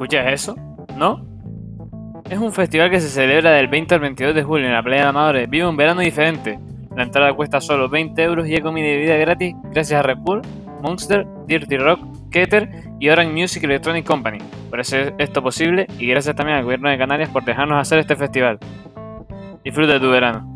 ¿Escuchas eso? ¿No? Es un festival que se celebra del 20 al 22 de julio en la playa de Amadores. Vive un verano diferente. La entrada cuesta solo 20 euros y hay comida y bebida gratis gracias a Red Bull, Monster, Dirty Rock, Keter y Orange Music Electronic Company por hacer esto posible y gracias también al gobierno de Canarias por dejarnos hacer este festival. Disfruta de tu verano.